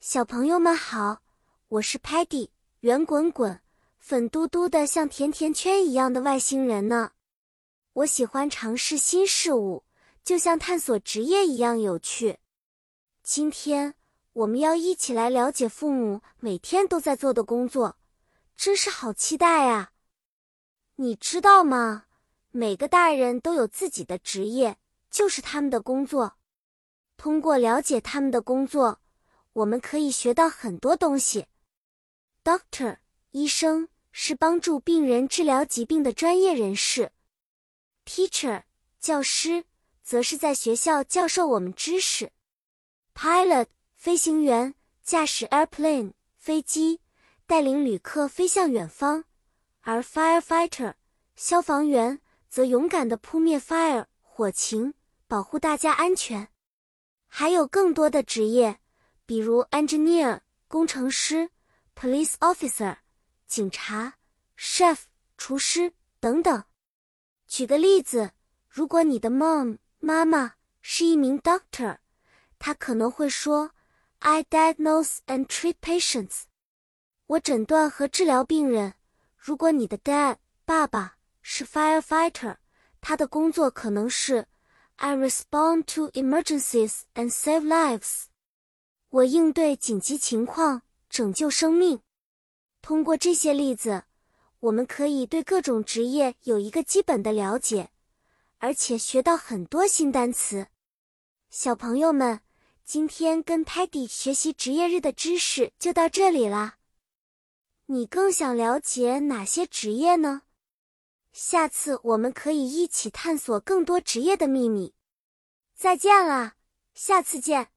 小朋友们好，我是 Patty，圆滚滚、粉嘟嘟的，像甜甜圈一样的外星人呢。我喜欢尝试新事物，就像探索职业一样有趣。今天我们要一起来了解父母每天都在做的工作，真是好期待啊！你知道吗？每个大人都有自己的职业，就是他们的工作。通过了解他们的工作。我们可以学到很多东西。Doctor，医生是帮助病人治疗疾病的专业人士。Teacher，教师则是在学校教授我们知识。Pilot，飞行员驾驶 airplane 飞机，带领旅客飞向远方。而 Firefighter，消防员则勇敢地扑灭 fire 火情，保护大家安全。还有更多的职业。比如 engineer 工程师，police officer 警察，chef 厨师等等。举个例子，如果你的 mom 妈妈是一名 doctor，她可能会说：“I diagnose and treat patients。”我诊断和治疗病人。如果你的 dad 爸爸是 firefighter，他的工作可能是：“I respond to emergencies and save lives。”我应对紧急情况，拯救生命。通过这些例子，我们可以对各种职业有一个基本的了解，而且学到很多新单词。小朋友们，今天跟 Patty 学习职业日的知识就到这里啦。你更想了解哪些职业呢？下次我们可以一起探索更多职业的秘密。再见啦，下次见。